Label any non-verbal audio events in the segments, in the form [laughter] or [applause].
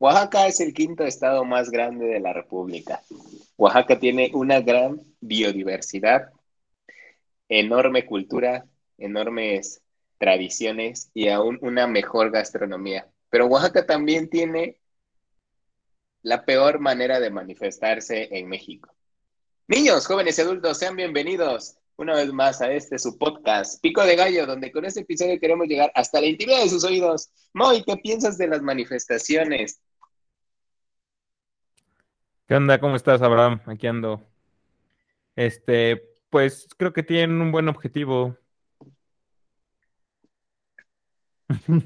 Oaxaca es el quinto estado más grande de la República. Oaxaca tiene una gran biodiversidad, enorme cultura, enormes tradiciones y aún una mejor gastronomía. Pero Oaxaca también tiene la peor manera de manifestarse en México. Niños, jóvenes y adultos, sean bienvenidos una vez más a este su podcast, Pico de Gallo, donde con este episodio queremos llegar hasta la intimidad de sus oídos. Moy, ¿qué piensas de las manifestaciones? ¿Qué onda? ¿Cómo estás, Abraham? Aquí ando. Este, pues creo que tienen un buen objetivo.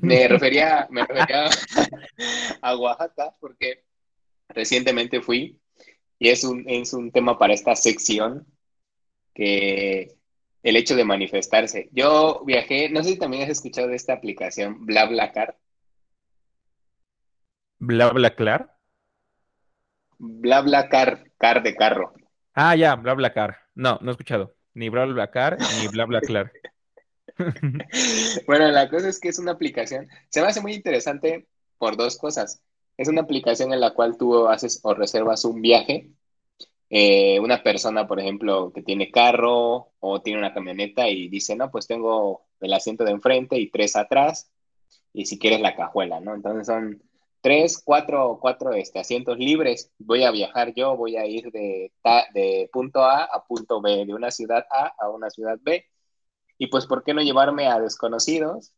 Me refería, me refería a Oaxaca porque recientemente fui y es un, es un tema para esta sección que el hecho de manifestarse. Yo viajé, no sé si también has escuchado de esta aplicación BlaBlaCar. ¿BlaBlaCar? BlaBlaCar, car de carro. Ah, ya, BlaBlaCar. No, no he escuchado. Ni BlaBlaCar ni BlaBlaCar. [laughs] bueno, la cosa es que es una aplicación. Se me hace muy interesante por dos cosas. Es una aplicación en la cual tú haces o reservas un viaje. Eh, una persona, por ejemplo, que tiene carro o tiene una camioneta y dice, no, pues tengo el asiento de enfrente y tres atrás y si quieres la cajuela, ¿no? Entonces son tres, cuatro, cuatro este, asientos libres. Voy a viajar yo, voy a ir de, de punto A a punto B, de una ciudad A a una ciudad B. Y pues, ¿por qué no llevarme a desconocidos?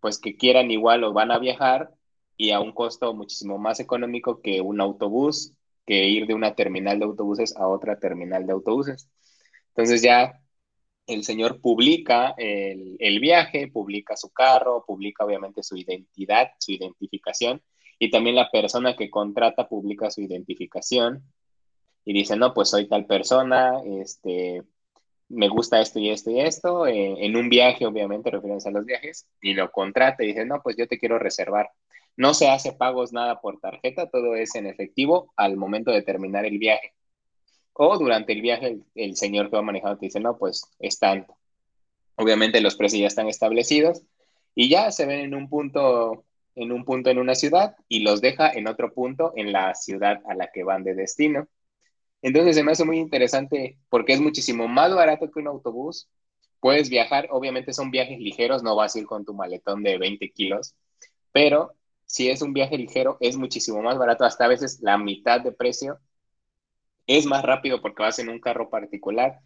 Pues que quieran igual o van a viajar y a un costo muchísimo más económico que un autobús, que ir de una terminal de autobuses a otra terminal de autobuses. Entonces ya el señor publica el, el viaje, publica su carro, publica obviamente su identidad, su identificación y también la persona que contrata publica su identificación y dice, no, pues soy tal persona, este, me gusta esto y esto y esto, eh, en un viaje, obviamente, refiriéndose a los viajes, y lo contrata y dice, no, pues yo te quiero reservar. No se hace pagos nada por tarjeta, todo es en efectivo al momento de terminar el viaje. O durante el viaje, el, señor que va manejando te dice, no, pues es tanto. Obviamente los precios ya están establecidos y ya se ven en un punto en un punto en una ciudad y los deja en otro punto en la ciudad a la que van de destino. Entonces se me hace muy interesante porque es muchísimo más barato que un autobús. Puedes viajar, obviamente son viajes ligeros, no vas a ir con tu maletón de 20 kilos, pero si es un viaje ligero es muchísimo más barato, hasta a veces la mitad de precio. Es más rápido porque vas en un carro particular.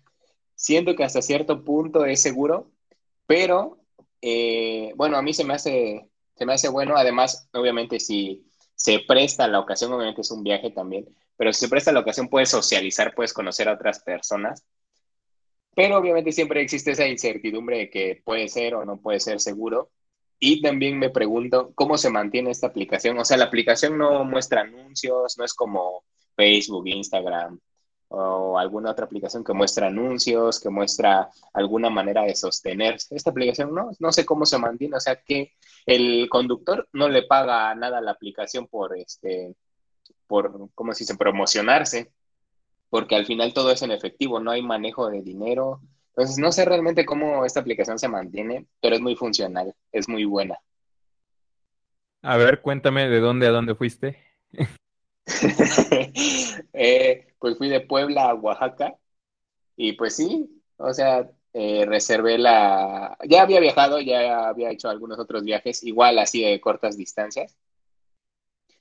Siento que hasta cierto punto es seguro, pero eh, bueno, a mí se me hace se me hace bueno. Además, obviamente, si se presta la ocasión, obviamente es un viaje también, pero si se presta la ocasión, puedes socializar, puedes conocer a otras personas. Pero obviamente siempre existe esa incertidumbre de que puede ser o no puede ser seguro. Y también me pregunto cómo se mantiene esta aplicación. O sea, la aplicación no muestra anuncios, no es como Facebook, Instagram, o alguna otra aplicación que muestra anuncios, que muestra alguna manera de sostenerse. Esta aplicación no, no sé cómo se mantiene, o sea que el conductor no le paga nada a la aplicación por este, por, ¿cómo se dice?, promocionarse, porque al final todo es en efectivo, no hay manejo de dinero. Entonces, no sé realmente cómo esta aplicación se mantiene, pero es muy funcional, es muy buena. A ver, cuéntame de dónde a dónde fuiste. [laughs] [laughs] Eh, pues fui de Puebla a Oaxaca y pues sí, o sea, eh, reservé la... Ya había viajado, ya había hecho algunos otros viajes, igual así de cortas distancias,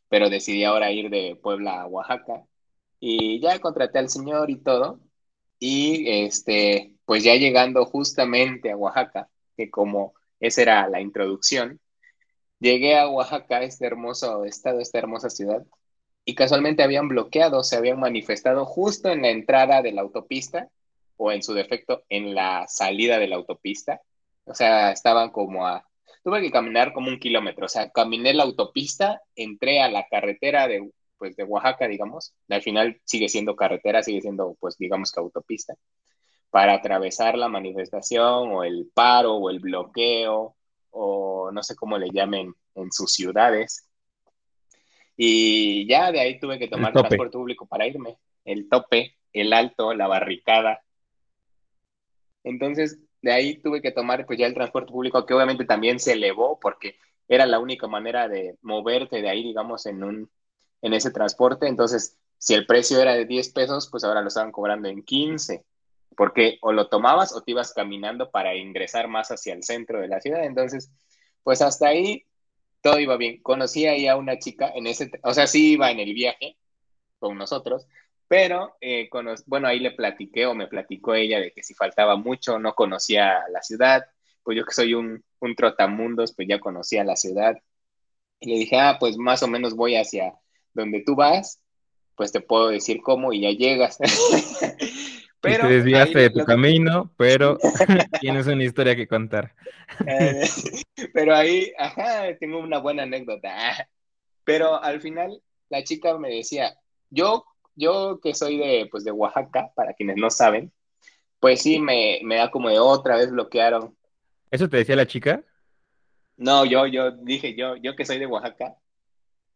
pero decidí ahora ir de Puebla a Oaxaca y ya contraté al señor y todo y este, pues ya llegando justamente a Oaxaca, que como esa era la introducción, llegué a Oaxaca, este hermoso estado, esta hermosa ciudad, y casualmente habían bloqueado, se habían manifestado justo en la entrada de la autopista o en su defecto en la salida de la autopista. O sea, estaban como a... Tuve que caminar como un kilómetro, o sea, caminé la autopista, entré a la carretera de, pues, de Oaxaca, digamos, al final sigue siendo carretera, sigue siendo, pues, digamos que autopista, para atravesar la manifestación o el paro o el bloqueo o no sé cómo le llamen en sus ciudades. Y ya de ahí tuve que tomar transporte público para irme. El tope, el alto, la barricada. Entonces, de ahí tuve que tomar pues ya el transporte público, que obviamente también se elevó porque era la única manera de moverte de ahí, digamos, en un, en ese transporte. Entonces, si el precio era de 10 pesos, pues ahora lo estaban cobrando en 15, porque o lo tomabas o te ibas caminando para ingresar más hacia el centro de la ciudad. Entonces, pues hasta ahí todo iba bien. Conocí ahí a una chica en ese, o sea, sí iba en el viaje con nosotros, pero eh, bueno, ahí le platiqué o me platicó ella de que si faltaba mucho, no conocía la ciudad, pues yo que soy un, un trotamundos, pues ya conocía la ciudad. Y le dije, ah, pues más o menos voy hacia donde tú vas, pues te puedo decir cómo y ya llegas. [laughs] pero te desviaste de tu camino, pero [laughs] [laughs] tienes una historia que contar. Eh, [laughs] pero ahí, ajá, tengo una buena anécdota. Pero al final la chica me decía, yo, yo que soy de, pues de Oaxaca, para quienes no saben, pues sí, me, me da como de otra vez bloquearon. ¿Eso te decía la chica? No, yo, yo dije, yo, yo que soy de Oaxaca,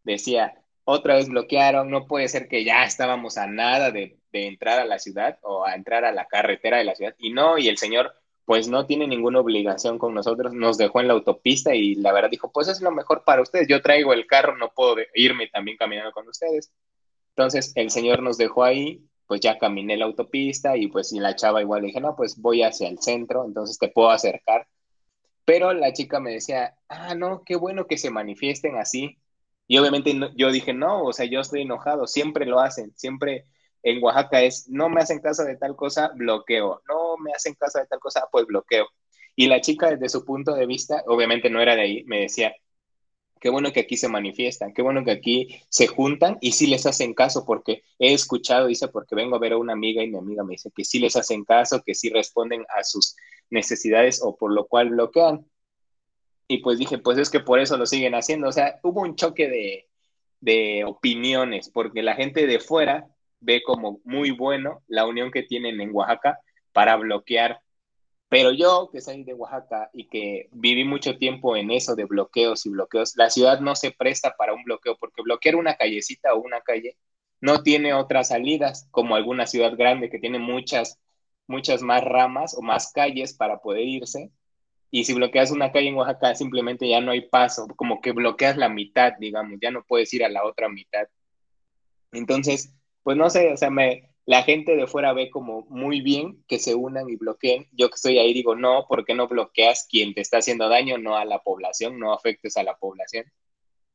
decía, otra vez bloquearon, no puede ser que ya estábamos a nada de, entrar a la ciudad o a entrar a la carretera de la ciudad. Y no, y el señor pues no tiene ninguna obligación con nosotros, nos dejó en la autopista y la verdad dijo, pues es lo mejor para ustedes, yo traigo el carro, no puedo irme también caminando con ustedes. Entonces el señor nos dejó ahí, pues ya caminé la autopista y pues y la chava igual dije, no, pues voy hacia el centro, entonces te puedo acercar. Pero la chica me decía, ah, no, qué bueno que se manifiesten así. Y obviamente yo dije, no, o sea, yo estoy enojado, siempre lo hacen, siempre en Oaxaca es, no me hacen caso de tal cosa, bloqueo, no me hacen caso de tal cosa, pues bloqueo. Y la chica desde su punto de vista, obviamente no era de ahí, me decía, qué bueno que aquí se manifiestan, qué bueno que aquí se juntan y sí les hacen caso, porque he escuchado, dice, porque vengo a ver a una amiga y mi amiga me dice que sí les hacen caso, que sí responden a sus necesidades o por lo cual bloquean. Y pues dije, pues es que por eso lo siguen haciendo. O sea, hubo un choque de, de opiniones, porque la gente de fuera ve como muy bueno la unión que tienen en Oaxaca para bloquear. Pero yo, que soy de Oaxaca y que viví mucho tiempo en eso de bloqueos y bloqueos, la ciudad no se presta para un bloqueo, porque bloquear una callecita o una calle no tiene otras salidas, como alguna ciudad grande que tiene muchas, muchas más ramas o más calles para poder irse. Y si bloqueas una calle en Oaxaca, simplemente ya no hay paso, como que bloqueas la mitad, digamos, ya no puedes ir a la otra mitad. Entonces, pues no sé, o sea, me, la gente de fuera ve como muy bien que se unan y bloqueen. Yo que estoy ahí digo, no, ¿por qué no bloqueas quien te está haciendo daño, no a la población, no afectes a la población?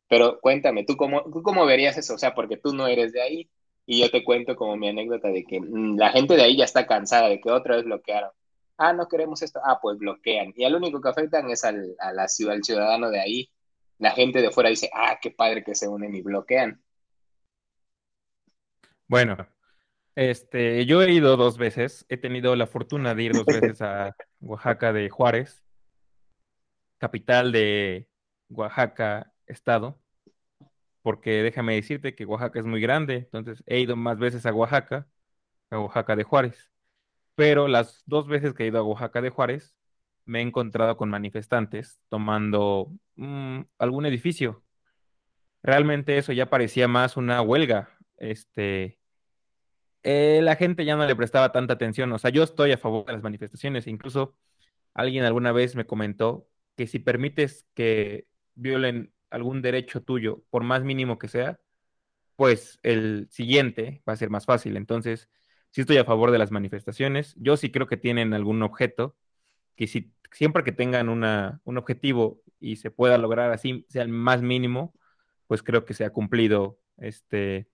Pero cuéntame, ¿tú cómo, ¿tú cómo verías eso? O sea, porque tú no eres de ahí y yo te cuento como mi anécdota de que mm, la gente de ahí ya está cansada de que otra vez bloquearon. Ah, no queremos esto. Ah, pues bloquean. Y al único que afectan es al, a la ciudad, al ciudadano de ahí. La gente de fuera dice, ah, qué padre que se unen y bloquean. Bueno, este, yo he ido dos veces. He tenido la fortuna de ir dos [laughs] veces a Oaxaca de Juárez, capital de Oaxaca, estado. Porque déjame decirte que Oaxaca es muy grande, entonces he ido más veces a Oaxaca, a Oaxaca de Juárez. Pero las dos veces que he ido a Oaxaca de Juárez, me he encontrado con manifestantes tomando mm, algún edificio. Realmente eso ya parecía más una huelga, este, eh, la gente ya no le prestaba tanta atención. O sea, yo estoy a favor de las manifestaciones. Incluso alguien alguna vez me comentó que si permites que violen algún derecho tuyo, por más mínimo que sea, pues el siguiente va a ser más fácil. Entonces, sí estoy a favor de las manifestaciones. Yo sí creo que tienen algún objeto, que si, siempre que tengan una, un objetivo y se pueda lograr así, sea el más mínimo, pues creo que se ha cumplido este,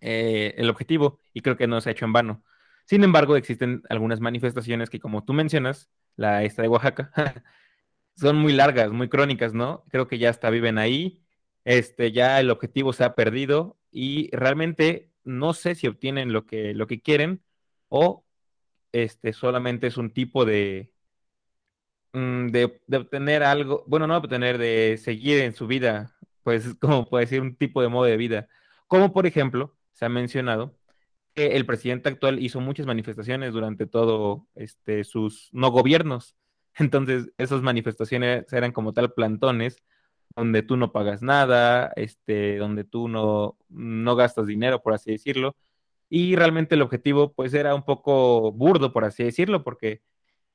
eh, el objetivo y creo que no se ha hecho en vano. Sin embargo, existen algunas manifestaciones que, como tú mencionas, la esta de Oaxaca, [laughs] son muy largas, muy crónicas, ¿no? Creo que ya hasta viven ahí, este, ya el objetivo se ha perdido y realmente no sé si obtienen lo que, lo que quieren o este, solamente es un tipo de, mm, de, obtener algo, bueno, no obtener, de seguir en su vida, pues como puede decir, un tipo de modo de vida. Como por ejemplo, se ha mencionado que el presidente actual hizo muchas manifestaciones durante todo este, sus no gobiernos. [laughs] Entonces, esas manifestaciones eran como tal plantones donde tú no pagas nada, este, donde tú no, no gastas dinero, por así decirlo. Y realmente el objetivo, pues, era un poco burdo, por así decirlo, porque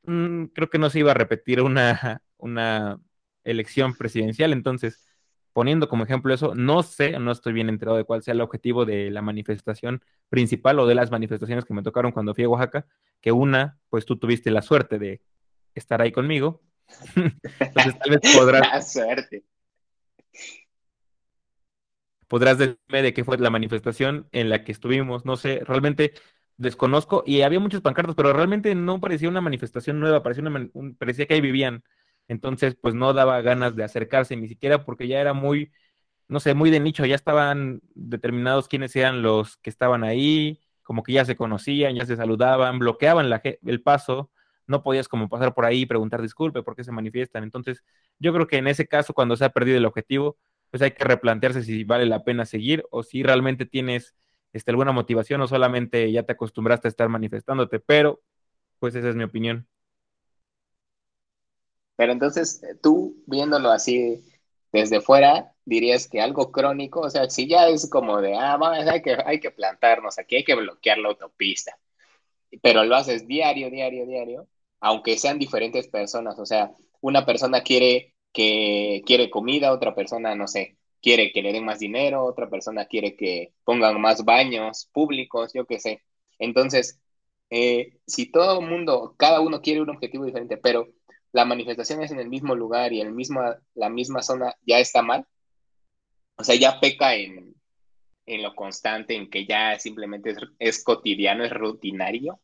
mm, creo que no se iba a repetir una, [laughs] una elección presidencial. Entonces, poniendo como ejemplo eso, no sé, no estoy bien enterado de cuál sea el objetivo de la manifestación principal o de las manifestaciones que me tocaron cuando fui a Oaxaca, que una, pues tú tuviste la suerte de estar ahí conmigo. [laughs] Entonces tal vez [laughs] podrás... La suerte. Podrás decirme de qué fue la manifestación en la que estuvimos, no sé, realmente desconozco y había muchos pancartos, pero realmente no parecía una manifestación nueva, parecía, que ahí vivían. Entonces, pues no daba ganas de acercarse ni siquiera porque ya era muy, no sé, muy de nicho, ya estaban determinados quiénes eran los que estaban ahí, como que ya se conocían, ya se saludaban, bloqueaban el paso, no podías como pasar por ahí y preguntar disculpe, ¿por qué se manifiestan? Entonces, yo creo que en ese caso, cuando se ha perdido el objetivo, pues hay que replantearse si vale la pena seguir o si realmente tienes este, alguna motivación o solamente ya te acostumbraste a estar manifestándote, pero pues esa es mi opinión. Pero entonces tú viéndolo así desde fuera, dirías que algo crónico, o sea, si ya es como de, ah, vamos, hay que, hay que plantarnos aquí, hay que bloquear la autopista, pero lo haces diario, diario, diario, aunque sean diferentes personas, o sea, una persona quiere que quiere comida, otra persona, no sé, quiere que le den más dinero, otra persona quiere que pongan más baños públicos, yo qué sé. Entonces, eh, si todo el mundo, cada uno quiere un objetivo diferente, pero la manifestación es en el mismo lugar y el mismo, la misma zona, ya está mal. O sea, ya peca en, en lo constante, en que ya simplemente es cotidiano, es rutinario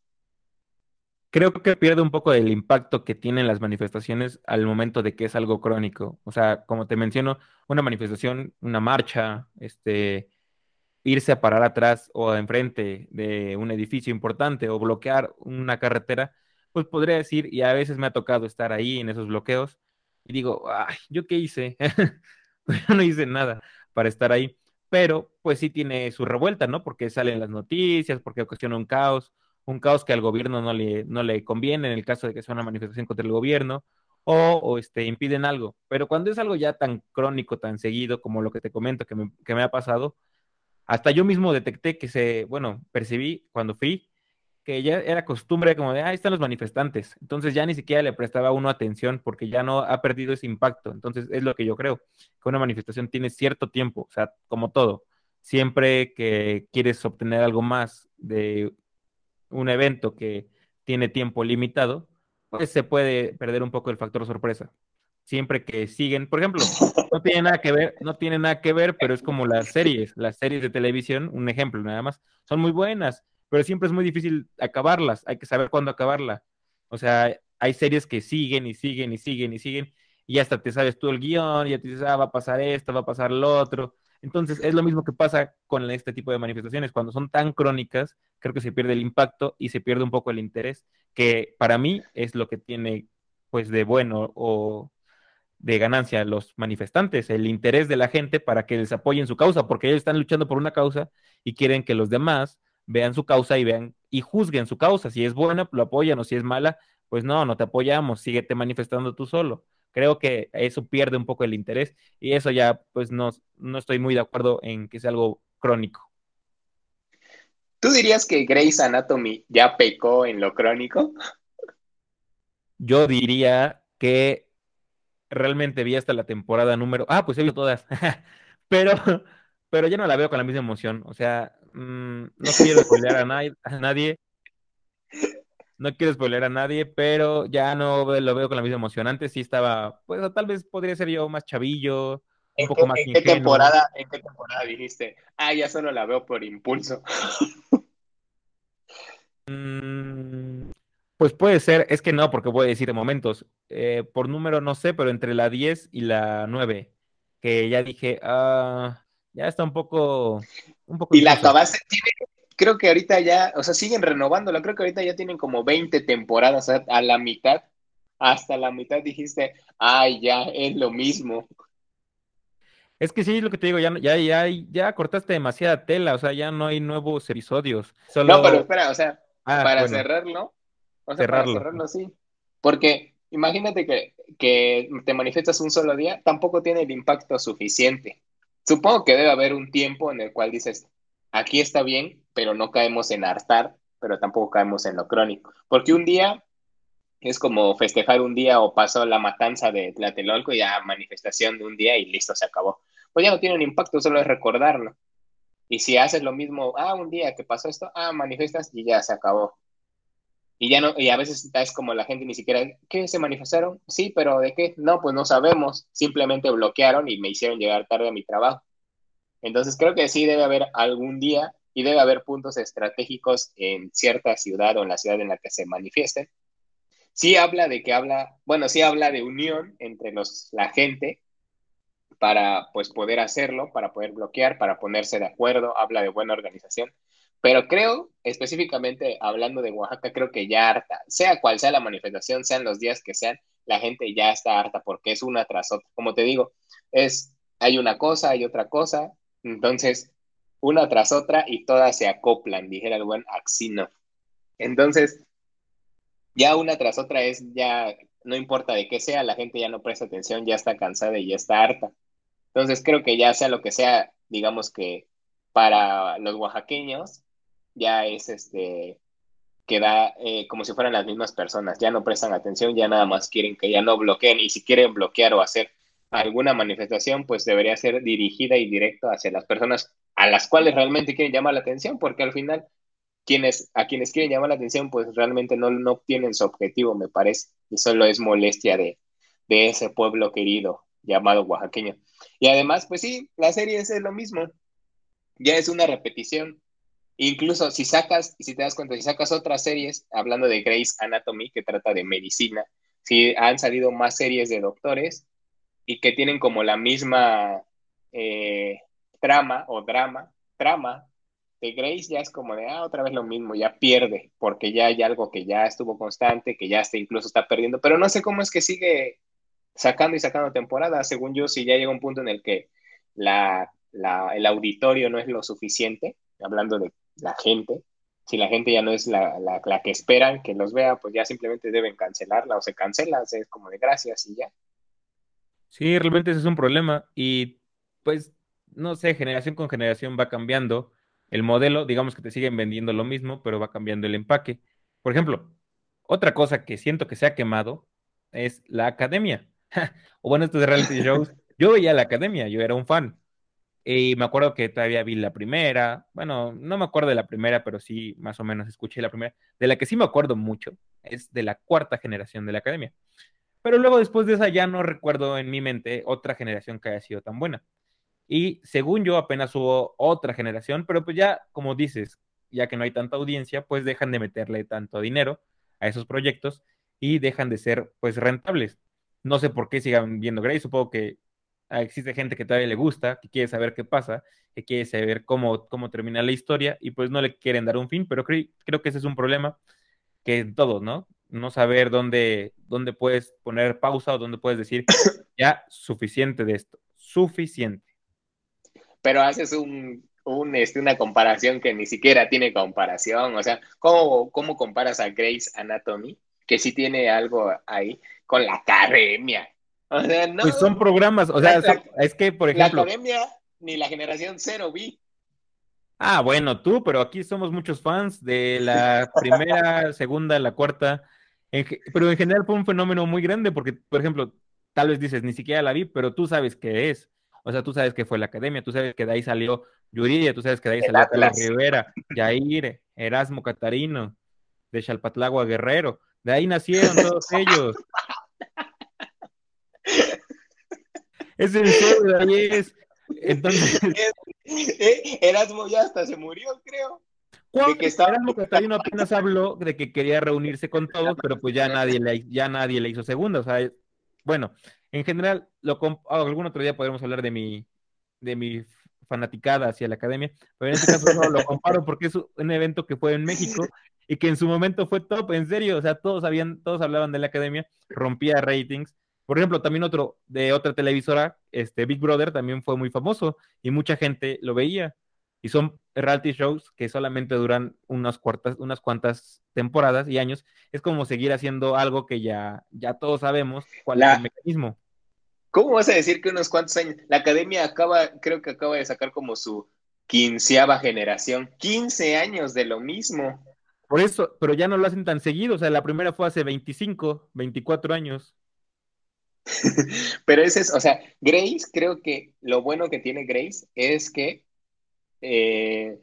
creo que pierde un poco del impacto que tienen las manifestaciones al momento de que es algo crónico. O sea, como te menciono, una manifestación, una marcha, este, irse a parar atrás o enfrente de un edificio importante o bloquear una carretera, pues podría decir, y a veces me ha tocado estar ahí en esos bloqueos, y digo, ay, ¿yo qué hice? [laughs] Yo no hice nada para estar ahí, pero pues sí tiene su revuelta, ¿no? Porque salen las noticias, porque ocasiona un caos, un caos que al gobierno no le, no le conviene en el caso de que sea una manifestación contra el gobierno, o, este, impiden algo. Pero cuando es algo ya tan crónico, tan seguido, como lo que te comento que me, que me ha pasado, hasta yo mismo detecté que se, bueno, percibí cuando fui que ya era costumbre como de, ah, ahí están los manifestantes. Entonces ya ni siquiera le prestaba uno atención porque ya no ha perdido ese impacto. Entonces es lo que yo creo, que una manifestación tiene cierto tiempo, o sea, como todo. Siempre que quieres obtener algo más de un evento que tiene tiempo limitado, pues se puede perder un poco el factor sorpresa. Siempre que siguen, por ejemplo, no tiene nada que ver, no tiene nada que ver, pero es como las series, las series de televisión, un ejemplo nada más, son muy buenas, pero siempre es muy difícil acabarlas, hay que saber cuándo acabarla. O sea, hay series que siguen y siguen y siguen y siguen, y hasta te sabes tú el guion, ya te dices, ah, va a pasar esto, va a pasar lo otro, entonces, es lo mismo que pasa con este tipo de manifestaciones. Cuando son tan crónicas, creo que se pierde el impacto y se pierde un poco el interés, que para mí es lo que tiene, pues, de bueno o de ganancia los manifestantes, el interés de la gente para que les apoyen su causa, porque ellos están luchando por una causa y quieren que los demás vean su causa y vean y juzguen su causa. Si es buena, lo apoyan, o si es mala, pues no, no te apoyamos, síguete manifestando tú solo creo que eso pierde un poco el interés y eso ya pues no, no estoy muy de acuerdo en que sea algo crónico. ¿Tú dirías que Grey's Anatomy ya pecó en lo crónico? Yo diría que realmente vi hasta la temporada número... Ah, pues he visto todas, [laughs] pero, pero ya no la veo con la misma emoción. O sea, mm, no quiero [laughs] spoilear a, a nadie, no quiero spoiler a nadie, pero ya no lo veo con la misma emoción. Antes sí estaba, pues tal vez podría ser yo más chavillo, un poco más ¿en qué temporada ¿En qué temporada dijiste? Ah, ya solo la veo por impulso. [laughs] Mm, pues puede ser, es que no, porque voy a decir de momentos. Eh, por número no sé, pero entre la 10 y la 9, que ya dije, ah, ya está un poco... Un poco y la acabaste, tiene, creo que ahorita ya, o sea, siguen renovándola, creo que ahorita ya tienen como 20 temporadas a la mitad, hasta la mitad dijiste, ay, ya, es lo mismo. Es que sí, es lo que te digo, ya, ya, ya, ya cortaste demasiada tela, o sea, ya no hay nuevos episodios. No, pero espera, o sea, ah, para cerrarlo, o sea, cerrarlo. para cerrarlo, sí. Porque imagínate que, que te manifiestas un solo día, tampoco tiene el impacto suficiente. Supongo que debe haber un tiempo en el cual dices, aquí está bien, pero no caemos en hartar, pero tampoco caemos en lo crónico. Porque un día es como festejar un día o pasó la matanza de Tlatelolco y ya manifestación de un día y listo, se acabó. pues ya no tiene un impacto, solo es recordarlo. Y si haces lo mismo, ah, un día que pasó esto, ah, manifiestas y ya se acabó. Y ya no, y a veces es como la gente ni siquiera, ¿qué se manifestaron? Sí, pero ¿de qué? No, pues no sabemos. Simplemente bloquearon y me hicieron llegar tarde a mi trabajo. Entonces creo que sí debe haber algún día y debe haber puntos estratégicos en cierta ciudad o en la ciudad en la que se manifiesten. Sí habla de que habla, bueno, sí habla de unión entre los, la gente para pues poder hacerlo, para poder bloquear, para ponerse de acuerdo, habla de buena organización, pero creo, específicamente hablando de Oaxaca, creo que ya harta, sea cual sea la manifestación, sean los días que sean, la gente ya está harta porque es una tras otra. Como te digo, es, hay una cosa, hay otra cosa, entonces una tras otra y todas se acoplan, dijera el buen Axino. Entonces, ya una tras otra es ya, no importa de qué sea, la gente ya no presta atención, ya está cansada y ya está harta. Entonces creo que ya sea lo que sea, digamos que para los oaxaqueños ya es este queda eh, como si fueran las mismas personas, ya no prestan atención, ya nada más quieren que ya no bloqueen y si quieren bloquear o hacer alguna manifestación, pues debería ser dirigida y directa hacia las personas a las cuales realmente quieren llamar la atención, porque al final quienes, a quienes quieren llamar la atención, pues realmente no, no obtienen su objetivo, me parece, y solo es molestia de, de ese pueblo querido llamado oaxaqueño. Y además, pues sí, la serie es lo mismo, ya es una repetición. Incluso si sacas, si te das cuenta, si sacas otras series, hablando de Grey's Anatomy, que trata de medicina, si han salido más series de doctores y que tienen como la misma eh, trama o drama, trama de Grace ya es como de, ah, otra vez lo mismo, ya pierde, porque ya hay algo que ya estuvo constante, que ya está, incluso está perdiendo, pero no sé cómo es que sigue sacando y sacando temporada, según yo, si ya llega un punto en el que la, el auditorio no es lo suficiente, hablando de la gente, si la gente ya no es la, la, que esperan que los vea, pues ya simplemente deben cancelarla o se cancela, es como de gracias y ya. Sí, realmente ese es un problema y pues no sé, generación con generación va cambiando el modelo, digamos que te siguen vendiendo lo mismo, pero va cambiando el empaque. Por ejemplo, otra cosa que siento que se ha quemado es la academia. [laughs] o bueno, estos reality shows. [laughs] Yo veía la academia, yo era un fan. Y me acuerdo que todavía vi la primera. Bueno, no me acuerdo de la primera, pero sí más o menos escuché la primera. De la que sí me acuerdo mucho es de la cuarta generación de la academia. Pero luego después de esa ya no recuerdo en mi mente otra generación que haya sido tan buena. Y según yo apenas hubo otra generación, pero pues ya, como dices, ya que no hay tanta audiencia, pues dejan de meterle tanto dinero a esos proyectos y dejan de ser pues rentables. No sé por qué sigan viendo Grey, supongo que existe gente que todavía le gusta, que quiere saber qué pasa, que quiere saber cómo, cómo termina la historia y pues no le quieren dar un fin, pero creo, creo que ese es un problema que todos, ¿no? No saber dónde, dónde puedes poner pausa o dónde puedes decir [coughs] ya suficiente de esto, suficiente. Pero haces un, un, este, una comparación que ni siquiera tiene comparación, o sea, ¿cómo, cómo comparas a Grace Anatomy, que sí tiene algo ahí, con la academia? pues son programas, o sea, es que, por ejemplo. La academia ni la generación cero vi. Ah, bueno, tú, pero aquí somos muchos fans de la primera, segunda, la cuarta. Pero en general fue un fenómeno muy grande porque, por ejemplo, tal vez dices, ni siquiera la vi, pero tú sabes qué es. O sea, tú sabes que fue la academia, tú sabes que de ahí salió Yuridia, tú sabes que de ahí salió Carlos Rivera, Yair, Erasmo Catarino, de Chalpatlagua Guerrero. De ahí nacieron todos ellos. Es en serio, ahí es. Entonces. [laughs] Eh, Erasmo ya hasta se murió, creo. De que. Erasmo Catarino apenas habló de que quería reunirse con todos, pero pues ya nadie le, ya nadie le hizo segunda. O sea, bueno, en general, lo algún otro día podremos hablar de mi, de mi fanaticada hacia la academia, pero en este caso no lo comparo porque es un evento que fue en México [laughs] y que en su momento fue top, en serio, o sea, todos habían, todos hablaban de la academia, rompía ratings por ejemplo, también otro de otra televisora, este Big Brother, también fue muy famoso y mucha gente lo veía. Y son reality shows que solamente duran unas, cuartas, unas cuantas temporadas y años. Es como seguir haciendo algo que ya, ya todos sabemos cuál es el mecanismo. ¿Cómo vas a decir que unos cuantos años? La academia acaba, creo que acaba de sacar como su quinceava generación. 15 años de lo mismo. Por eso, pero ya no lo hacen tan seguido. O sea, la primera fue hace 25, 24 años. [laughs] Pero ese es, o sea, Grace, creo que lo bueno que tiene Grace es que eh,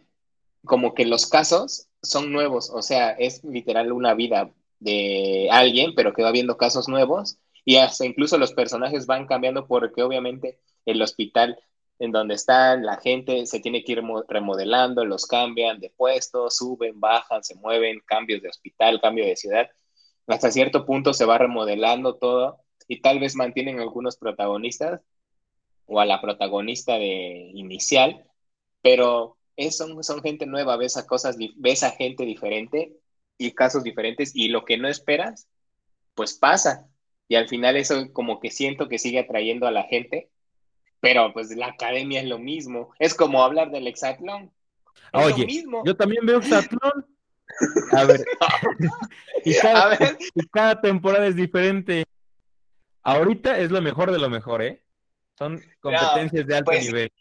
como que los casos son nuevos, o sea, es literal una vida de alguien, pero que va viendo casos nuevos y hasta incluso los personajes van cambiando porque obviamente el hospital en donde están, la gente se tiene que ir remodelando, los cambian de puesto, suben, bajan, se mueven, cambios de hospital, cambio de ciudad. Hasta cierto punto se va remodelando todo y tal vez mantienen algunos protagonistas o a la protagonista de inicial, pero es, son, son gente nueva, ves a cosas, ves a gente diferente y casos diferentes y lo que no esperas, pues pasa. Y al final eso como que siento que sigue atrayendo a la gente pero pues la academia es lo mismo. Es como hablar del hexatlón. Oye, yo también veo hexatlón. [laughs] [laughs] A ver. y, cada, temporada es diferente. Ahorita es lo mejor de lo mejor, ¿eh? Son competencias de alto pues, nivel.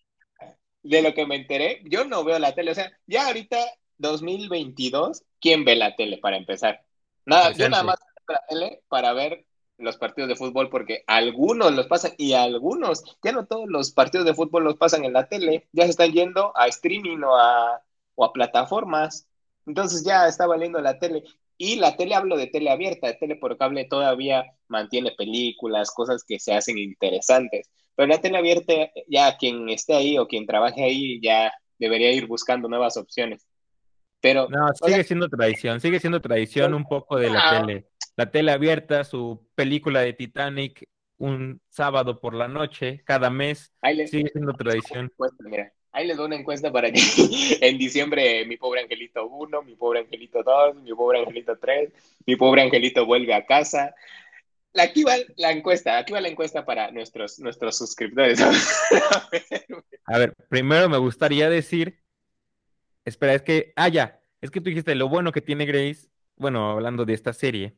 De lo que me enteré, yo no veo la tele. O sea, ya ahorita, 2022, ¿quién ve la tele para empezar? Nada, yo nada más veo la tele para ver los partidos de fútbol porque algunos los pasan y algunos, ya no todos los partidos de fútbol los pasan en la tele, ya se están yendo a streaming o a, o a plataformas. Entonces ya está valiendo la tele. Y la tele, hablo de tele abierta, de tele por cable todavía mantiene películas, cosas que se hacen interesantes. Pero la tele abierta, ya quien esté ahí o quien trabaje ahí, ya debería ir buscando nuevas opciones. Pero. No, sigue siendo tradición, sigue siendo tradición un poco de la ah, tele la tele abierta, su película de Titanic un sábado por la noche, cada mes, sigue siendo tradición. Ahí les doy una encuesta para que [laughs] en diciembre mi pobre angelito 1, mi pobre angelito 2, mi pobre angelito 3, mi pobre angelito vuelve a casa. Aquí va la encuesta, aquí va la encuesta para nuestros, nuestros suscriptores. [laughs] a ver, primero me gustaría decir, espera, es que, ah, ya, es que tú dijiste lo bueno que tiene Grace, bueno, hablando de esta serie,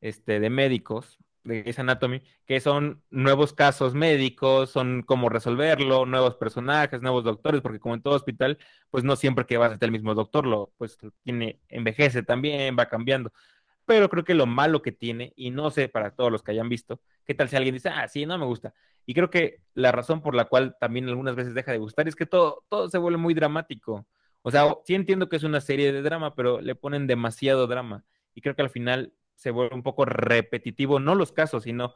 este, de médicos, de Grey's Anatomy, que son nuevos casos médicos, son cómo resolverlo, nuevos personajes, nuevos doctores, porque como en todo hospital, pues no siempre que vas a estar el mismo doctor, lo, pues tiene, envejece también, va cambiando. Pero creo que lo malo que tiene, y no sé para todos los que hayan visto, qué tal si alguien dice, ah, sí, no me gusta. Y creo que la razón por la cual también algunas veces deja de gustar es que todo, todo se vuelve muy dramático. O sea, sí entiendo que es una serie de drama, pero le ponen demasiado drama. Y creo que al final se vuelve un poco repetitivo, no los casos, sino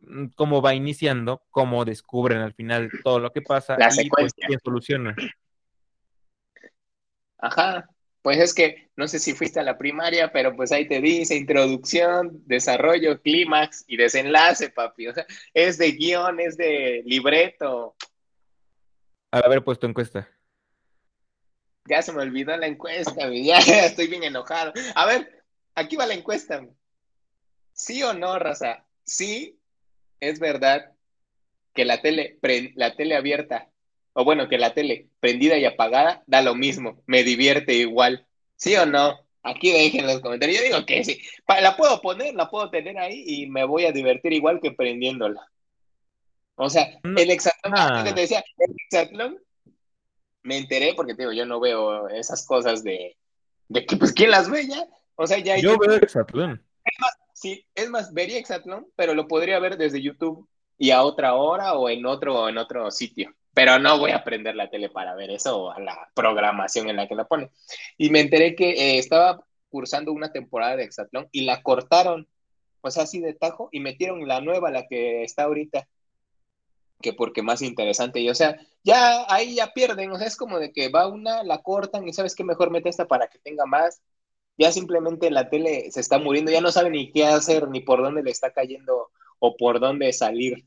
mm, cómo va iniciando, cómo descubren al final todo lo que pasa La y pues, quién soluciona. Ajá, pues es que no sé si fuiste a la primaria, pero pues ahí te dice introducción, desarrollo, clímax y desenlace, papi. O sea, es de guion, es de libreto. A haber puesto encuesta. Ya se me olvidó la encuesta, [laughs] ya estoy bien enojado. A ver, aquí va la encuesta. ¿Sí o no, raza? Sí, es verdad que la tele, la tele abierta, o bueno, que la tele prendida y apagada da lo mismo, me divierte igual. ¿Sí o no? Aquí dejen los comentarios. Yo digo que sí. La puedo poner, la puedo tener ahí y me voy a divertir igual que prendiéndola. O sea, el hexatlón, ah. te decía, el hexatlón, me enteré porque digo, yo no veo esas cosas de, de que, pues, ¿quién las ve ya? O sea, ya. Yo veo el hexatlón. Sí, es más, vería Exatlón, pero lo podría ver desde YouTube y a otra hora o en otro, en otro sitio. Pero no voy a prender la tele para ver eso o a la programación en la que la pone. Y me enteré que eh, estaba cursando una temporada de Exatlón y la cortaron, pues así de tajo, y metieron la nueva, la que está ahorita, que porque más interesante. Y o sea, ya ahí ya pierden, o sea, es como de que va una, la cortan y sabes qué mejor mete esta para que tenga más ya simplemente la tele se está muriendo, ya no sabe ni qué hacer, ni por dónde le está cayendo o por dónde salir,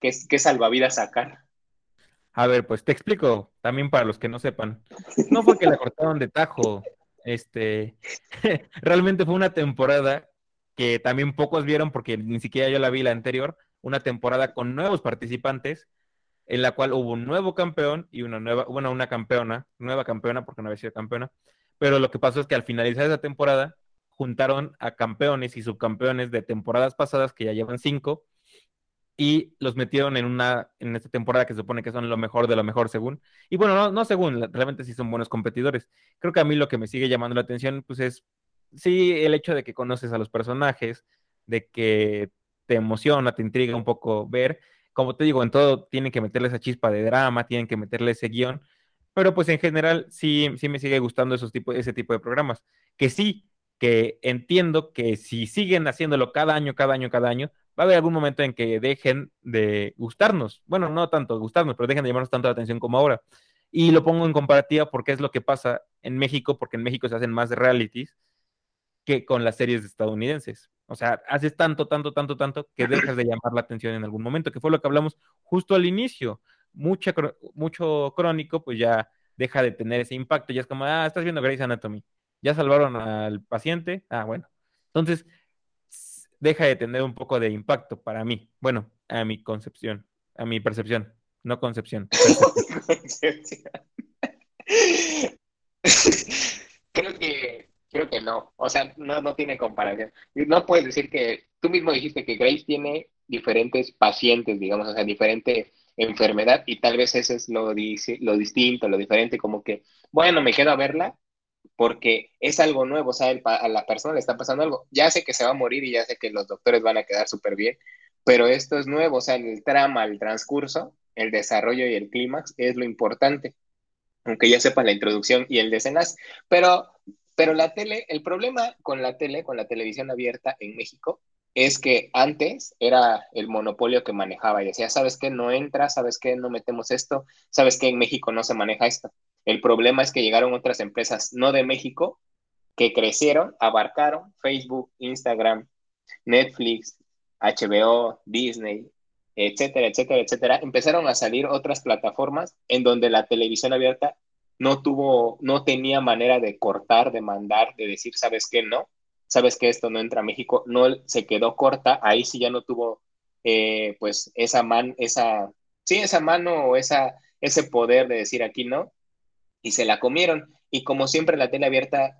qué, qué salvavidas sacar. A ver, pues te explico, también para los que no sepan. No fue que la cortaron de tajo, este, [laughs] realmente fue una temporada que también pocos vieron porque ni siquiera yo la vi la anterior, una temporada con nuevos participantes, en la cual hubo un nuevo campeón y una nueva, bueno, una campeona, nueva campeona porque no había sido campeona, pero lo que pasó es que al finalizar esa temporada juntaron a campeones y subcampeones de temporadas pasadas que ya llevan cinco y los metieron en una en esta temporada que supone que son lo mejor de lo mejor según y bueno no, no según realmente sí son buenos competidores creo que a mí lo que me sigue llamando la atención pues es sí el hecho de que conoces a los personajes de que te emociona, te intriga un poco ver. Como te digo, en todo tienen que meterle esa chispa de drama, tienen que meterle ese guion, pero pues en general sí, sí me sigue gustando esos tipo, ese tipo de programas. Que sí, que entiendo que si siguen haciéndolo cada año, cada año, cada año, va a haber algún momento en que dejen de gustarnos. Bueno, no tanto gustarnos, pero dejen de llamarnos tanto la atención como ahora. Y lo pongo en comparativa porque es lo que pasa en México, porque en México se hacen más realities que con las series estadounidenses. O sea, haces tanto, tanto, tanto, tanto que dejas de llamar la atención en algún momento, que fue lo que hablamos justo al inicio. Mucha, mucho crónico, pues ya deja de tener ese impacto. Ya es como, ah, estás viendo Grey's Anatomy. Ya salvaron al paciente. Ah, bueno. Entonces, deja de tener un poco de impacto para mí. Bueno, a mi concepción, a mi percepción, no concepción. [laughs] creo que creo que no, o sea, no, no tiene comparación. No puedes decir que tú mismo dijiste que Grace tiene diferentes pacientes, digamos, o sea, diferente enfermedad y tal vez eso es lo, lo distinto, lo diferente, como que, bueno, me quedo a verla porque es algo nuevo, o sea, a la persona le está pasando algo. Ya sé que se va a morir y ya sé que los doctores van a quedar súper bien, pero esto es nuevo, o sea, el trama, el transcurso, el desarrollo y el clímax es lo importante, aunque ya sepan la introducción y el desenlace. Pero, pero la tele, el problema con la tele, con la televisión abierta en México, es que antes era el monopolio que manejaba y decía, ¿sabes qué? No entra, ¿sabes qué? No metemos esto, ¿sabes qué? En México no se maneja esto. El problema es que llegaron otras empresas no de México que crecieron, abarcaron Facebook, Instagram, Netflix, HBO, Disney, etcétera, etcétera, etcétera. Empezaron a salir otras plataformas en donde la televisión abierta no tuvo, no tenía manera de cortar, de mandar, de decir, ¿sabes qué? No, sabes que esto no entra a México, no se quedó corta, ahí sí ya no tuvo eh, pues esa man, esa, sí, esa mano o esa, ese poder de decir aquí no, y se la comieron. Y como siempre la tele abierta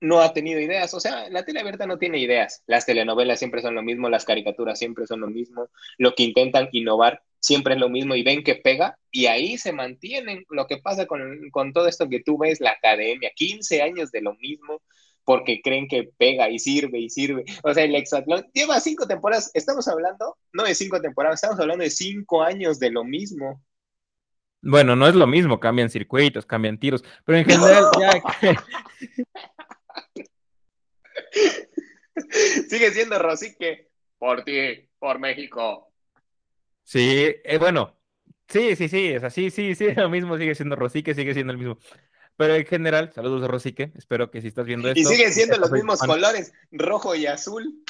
no ha tenido ideas, o sea, la tele abierta no tiene ideas. Las telenovelas siempre son lo mismo, las caricaturas siempre son lo mismo, lo que intentan innovar siempre es lo mismo y ven que pega y ahí se mantienen. Lo que pasa con, con todo esto que tú ves, la academia, 15 años de lo mismo, porque creen que pega y sirve y sirve. O sea, el Exatlón lleva cinco temporadas, estamos hablando, no de cinco temporadas, estamos hablando de cinco años de lo mismo. Bueno, no es lo mismo, cambian circuitos, cambian tiros, pero en general ya... [laughs] Sigue siendo Rosique, por ti, por México. Sí, eh, bueno, sí, sí, sí, es así, sí, sí, lo mismo sigue siendo Rosique, sigue siendo el mismo. Pero en general, saludos a Rosique, espero que si estás viendo esto. Y siguen siendo los mismos colores, rojo y azul,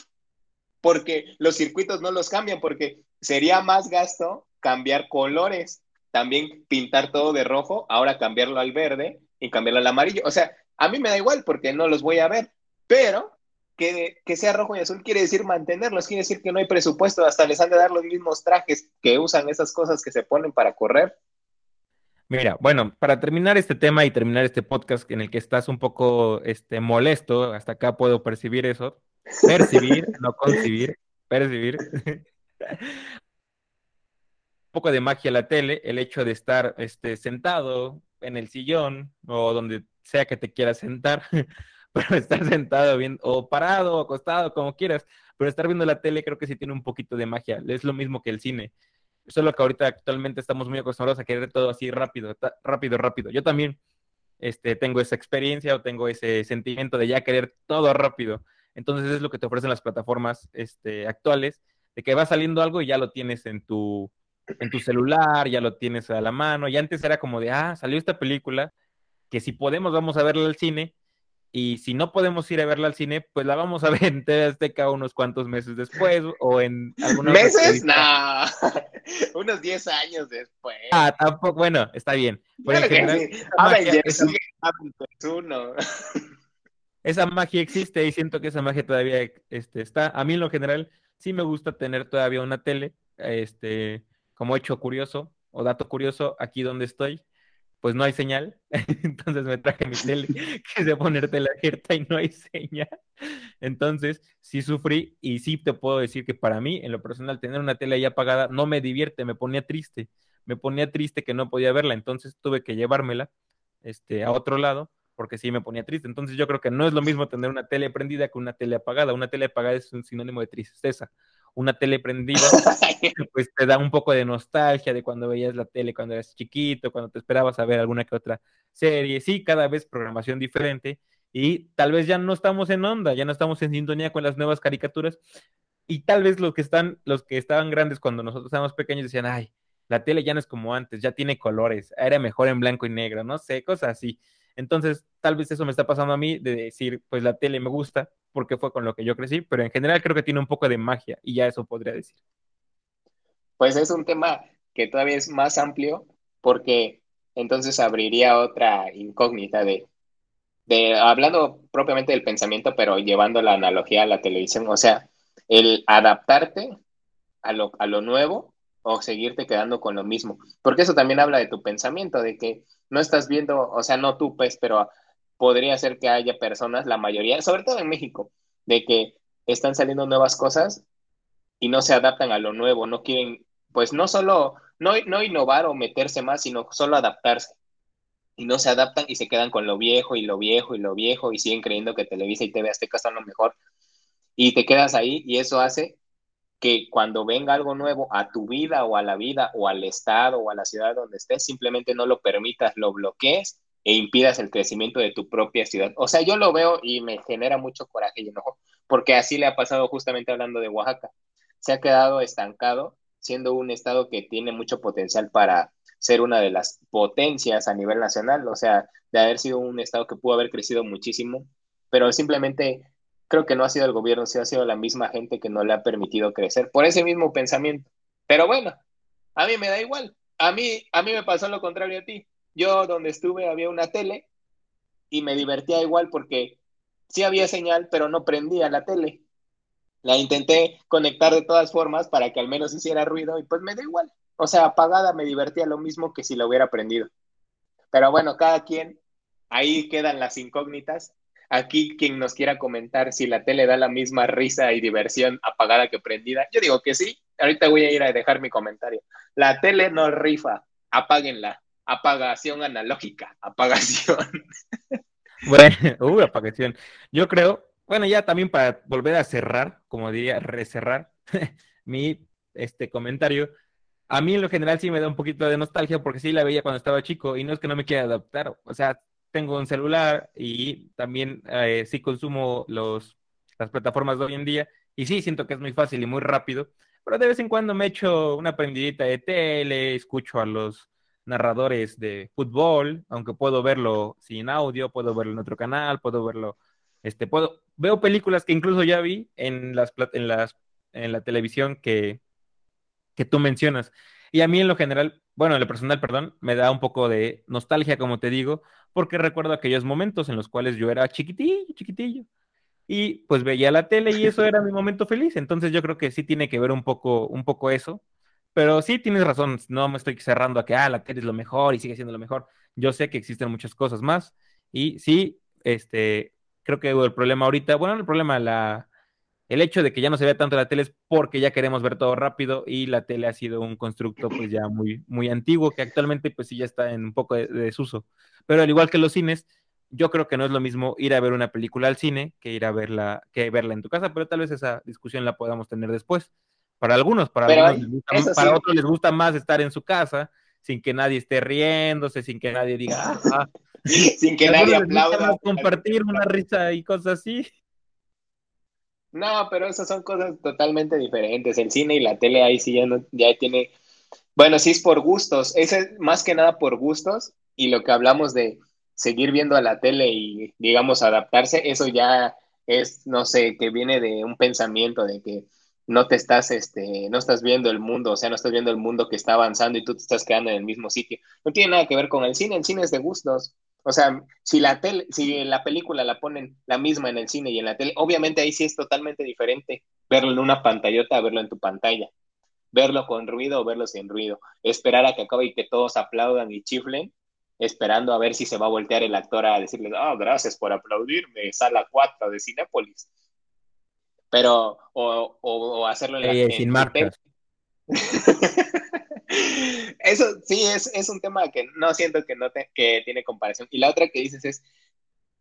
porque los circuitos no los cambian, porque sería más gasto cambiar colores también pintar todo de rojo, ahora cambiarlo al verde y cambiarlo al amarillo. O sea, a mí me da igual porque no los voy a ver, pero que, que sea rojo y azul quiere decir mantenerlos, quiere decir que no hay presupuesto, hasta les han de dar los mismos trajes que usan esas cosas que se ponen para correr. Mira, bueno, para terminar este tema y terminar este podcast en el que estás un poco este, molesto, hasta acá puedo percibir eso, percibir, [laughs] no concibir, percibir. poco de magia a la tele, el hecho de estar este, sentado en el sillón o donde sea que te quieras sentar, [laughs] pero estar sentado bien, o parado o acostado, como quieras, pero estar viendo la tele creo que sí tiene un poquito de magia, es lo mismo que el cine. Solo que ahorita actualmente estamos muy acostumbrados a querer todo así rápido, rápido, rápido. Yo también este, tengo esa experiencia o tengo ese sentimiento de ya querer todo rápido. Entonces es lo que te ofrecen las plataformas este, actuales, de que va saliendo algo y ya lo tienes en tu, en tu celular, ya lo tienes a la mano. Y antes era como de, ah, salió esta película, que si podemos vamos a verla al cine, y si no podemos ir a verla al cine, pues la vamos a [laughs] ver en TV Azteca unos cuantos meses después, o en algunos ¿Meses? No, [laughs] unos 10 años después. Ah, tampoco, bueno, está bien. [laughs] esa, magia, existe y siento que esa magia todavía este, está. A mí en lo general sí me gusta tener todavía una tele, este, como hecho curioso o dato curioso, aquí donde estoy, pues no hay señal. [laughs] Entonces me traje mi tele, [laughs] que se ponerte la abierta y no hay señal. Entonces, sí sufrí y sí te puedo decir que para mí, en lo personal, tener una tele ahí apagada no me divierte, me ponía triste. Me ponía triste que no podía verla, entonces tuve que llevármela este, a otro lado porque sí me ponía triste. Entonces yo creo que no es lo mismo tener una tele prendida que una tele apagada. Una tele apagada es un sinónimo de tristeza. Una tele prendida, [laughs] pues te da un poco de nostalgia de cuando veías la tele cuando eras chiquito, cuando te esperabas a ver alguna que otra serie. Sí, cada vez programación diferente y tal vez ya no estamos en onda, ya no estamos en sintonía con las nuevas caricaturas y tal vez los que están, los que estaban grandes cuando nosotros estábamos pequeños decían, ay, la tele ya no es como antes, ya tiene colores, era mejor en blanco y negro, no sé, cosas así. Entonces, tal vez eso me está pasando a mí de decir, pues la tele me gusta porque fue con lo que yo crecí, pero en general creo que tiene un poco de magia y ya eso podría decir. Pues es un tema que todavía es más amplio porque entonces abriría otra incógnita de, de hablando propiamente del pensamiento, pero llevando la analogía a la televisión, o sea, el adaptarte a lo, a lo nuevo o seguirte quedando con lo mismo. Porque eso también habla de tu pensamiento, de que no estás viendo, o sea, no tú, pues, pero podría ser que haya personas, la mayoría, sobre todo en México, de que están saliendo nuevas cosas y no se adaptan a lo nuevo, no quieren, pues no solo, no, no innovar o meterse más, sino solo adaptarse. Y no se adaptan y se quedan con lo viejo y lo viejo y lo viejo y siguen creyendo que Televisa y TV Azteca son lo mejor. Y te quedas ahí y eso hace que cuando venga algo nuevo a tu vida o a la vida o al estado o a la ciudad donde estés, simplemente no lo permitas, lo bloquees e impidas el crecimiento de tu propia ciudad. O sea, yo lo veo y me genera mucho coraje y enojo, porque así le ha pasado justamente hablando de Oaxaca. Se ha quedado estancado, siendo un estado que tiene mucho potencial para ser una de las potencias a nivel nacional, o sea, de haber sido un estado que pudo haber crecido muchísimo, pero simplemente creo que no ha sido el gobierno, sí ha sido la misma gente que no le ha permitido crecer por ese mismo pensamiento. Pero bueno, a mí me da igual. A mí, a mí me pasó lo contrario a ti. Yo donde estuve había una tele y me divertía igual porque sí había señal, pero no prendía la tele. La intenté conectar de todas formas para que al menos hiciera ruido y pues me da igual. O sea, apagada me divertía lo mismo que si la hubiera prendido. Pero bueno, cada quien, ahí quedan las incógnitas Aquí quien nos quiera comentar si la tele da la misma risa y diversión apagada que prendida. Yo digo que sí. Ahorita voy a ir a dejar mi comentario. La tele no rifa. Apáguenla. Apagación analógica. [laughs] Apagación. Bueno, uh, apagación. Yo creo, bueno, ya también para volver a cerrar, como diría, recerrar [laughs] mi este comentario. A mí en lo general sí me da un poquito de nostalgia porque sí la veía cuando estaba chico y no es que no me quiera adaptar, o sea, tengo un celular y también eh, sí consumo los, las plataformas de hoy en día y sí siento que es muy fácil y muy rápido, pero de vez en cuando me echo una prendidita de tele, escucho a los narradores de fútbol, aunque puedo verlo sin audio, puedo verlo en otro canal, puedo verlo, este, puedo, veo películas que incluso ya vi en las, en las, en la televisión que, que tú mencionas. Y a mí en lo general, bueno, en lo personal, perdón, me da un poco de nostalgia, como te digo, porque recuerdo aquellos momentos en los cuales yo era chiquitillo, chiquitillo, y pues veía la tele y eso era mi momento feliz. Entonces yo creo que sí tiene que ver un poco, un poco eso. Pero sí tienes razón, no me estoy cerrando a que, ah, la tele es lo mejor y sigue siendo lo mejor. Yo sé que existen muchas cosas más y sí, este, creo que el problema ahorita, bueno, el problema, la, el hecho de que ya no se vea tanto la tele es porque ya queremos ver todo rápido y la tele ha sido un constructo pues ya muy, muy antiguo que actualmente pues sí ya está en un poco de, desuso. Pero al igual que los cines, yo creo que no es lo mismo ir a ver una película al cine que ir a verla, que verla en tu casa, pero tal vez esa discusión la podamos tener después. Para algunos, para, algunos para otros les gusta más estar en su casa sin que nadie esté riéndose, sin que nadie diga, ah, ah". [laughs] sin que nadie aplauda. Compartir una risa y cosas así. No, pero esas son cosas totalmente diferentes. El cine y la tele ahí sí ya, no, ya tiene... Bueno, sí es por gustos. Es más que nada por gustos y lo que hablamos de seguir viendo a la tele y, digamos, adaptarse, eso ya es, no sé, que viene de un pensamiento de que no te estás, este, no estás viendo el mundo, o sea, no estás viendo el mundo que está avanzando y tú te estás quedando en el mismo sitio. No tiene nada que ver con el cine, el cine es de gustos. O sea, si la tele, si la película la ponen la misma en el cine y en la tele, obviamente ahí sí es totalmente diferente verlo en una pantallota verlo en tu pantalla. Verlo con ruido o verlo sin ruido. Esperar a que acabe y que todos aplaudan y chiflen, esperando a ver si se va a voltear el actor a decirle, oh, gracias por aplaudirme, sala 4 de Cinépolis. Pero, o, o, hacerlo en la... sin marcas. [laughs] Eso sí es, es un tema que no siento que no que tiene comparación. Y la otra que dices es,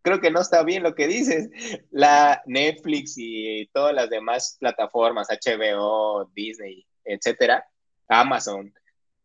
creo que no está bien lo que dices. La Netflix y todas las demás plataformas, HBO, Disney, etcétera, Amazon,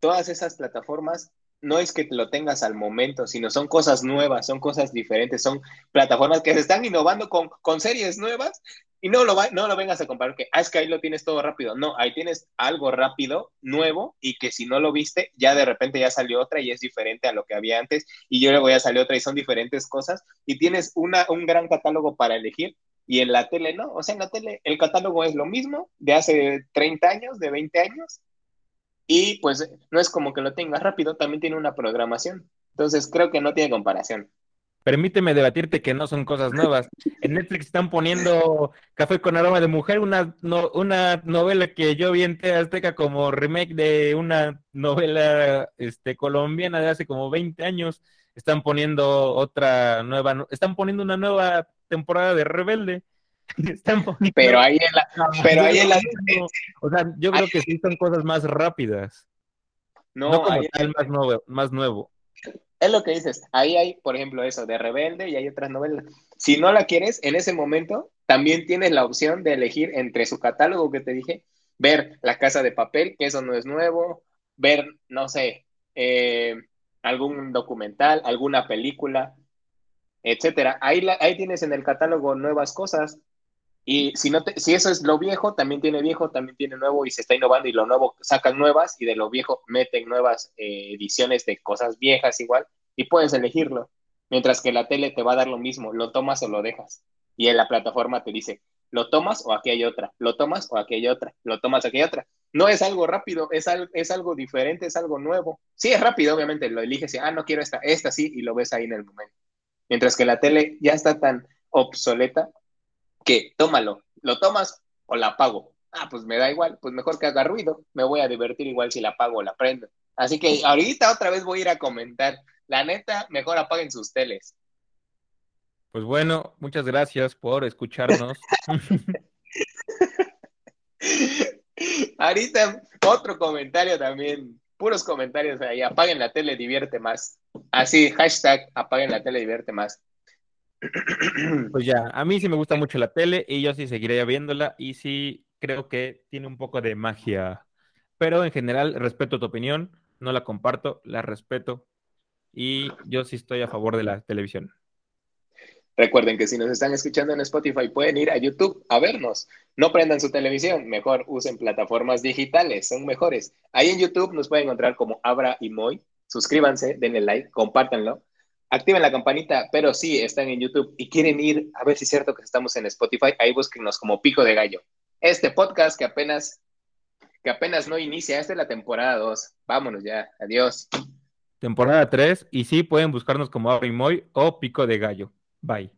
todas esas plataformas no es que lo tengas al momento, sino son cosas nuevas, son cosas diferentes, son plataformas que se están innovando con, con series nuevas y no lo, no lo vengas a comparar que, ah, es que ahí lo tienes todo rápido. No, ahí tienes algo rápido, nuevo, y que si no lo viste, ya de repente ya salió otra y es diferente a lo que había antes, y yo luego ya salió otra y son diferentes cosas, y tienes una, un gran catálogo para elegir, y en la tele no, o sea, en la tele el catálogo es lo mismo de hace 30 años, de 20 años, y pues no es como que lo tengas rápido, también tiene una programación. Entonces creo que no tiene comparación. Permíteme debatirte que no son cosas nuevas. [laughs] En Netflix están poniendo Café con aroma de mujer, una, una novela que yo vi en Azteca como remake de una novela este, colombiana de hace como 20 años. Están poniendo otra nueva, están poniendo una nueva temporada de Rebelde. [laughs] Están pero ahí en la, [laughs] pero ahí en la... O sea, yo creo que sí son cosas más rápidas. No, no como tal más nuevo, más nuevo. Es lo que dices. Ahí hay, por ejemplo, eso de Rebelde y hay otras novelas. Si no la quieres, en ese momento también tienes la opción de elegir entre su catálogo que te dije, ver La Casa de Papel, que eso no es nuevo, ver, no sé, eh, algún documental, alguna película, etcétera. Ahí, ahí tienes en el catálogo nuevas cosas. Y si, no si eso es lo viejo, también tiene viejo, también tiene nuevo y se está innovando y lo nuevo sacan nuevas y de lo viejo meten nuevas eh, ediciones de cosas viejas igual y puedes elegirlo. Mientras que la tele te va a dar lo mismo, lo tomas o lo dejas. Y en la plataforma te dice, lo tomas o aquí hay otra, lo tomas o aquí hay otra, lo tomas o aquí hay otra. No es algo rápido, es, es algo diferente, es algo nuevo. Sí, es rápido, obviamente, lo eliges y, ah, no quiero esta, esta sí, y lo ves ahí en el momento. Mientras que la tele ya está tan obsoleta que tómalo, lo tomas o la apago. Ah, pues me da igual, pues mejor que haga ruido, me voy a divertir igual si la apago o la prendo. Así que ahorita otra vez voy a ir a comentar. La neta, mejor apaguen sus teles. Pues bueno, muchas gracias por escucharnos. [laughs] ahorita otro comentario también, puros comentarios ahí, apaguen la tele, divierte más. Así, hashtag apaguen la tele, divierte más. Pues ya, a mí sí me gusta mucho la tele y yo sí seguiré viéndola y sí creo que tiene un poco de magia. Pero en general respeto tu opinión, no la comparto, la respeto y yo sí estoy a favor de la televisión. Recuerden que si nos están escuchando en Spotify pueden ir a YouTube a vernos. No prendan su televisión, mejor usen plataformas digitales, son mejores. Ahí en YouTube nos pueden encontrar como Abra y Moy. Suscríbanse, denle like, compártanlo activen la campanita, pero si están en YouTube y quieren ir a ver si es cierto que estamos en Spotify, ahí búsquenos como Pico de Gallo. Este podcast que apenas, que apenas no inicia, esta es la temporada 2. Vámonos ya, adiós. Temporada 3, y sí pueden buscarnos como Moy o Pico de Gallo. Bye.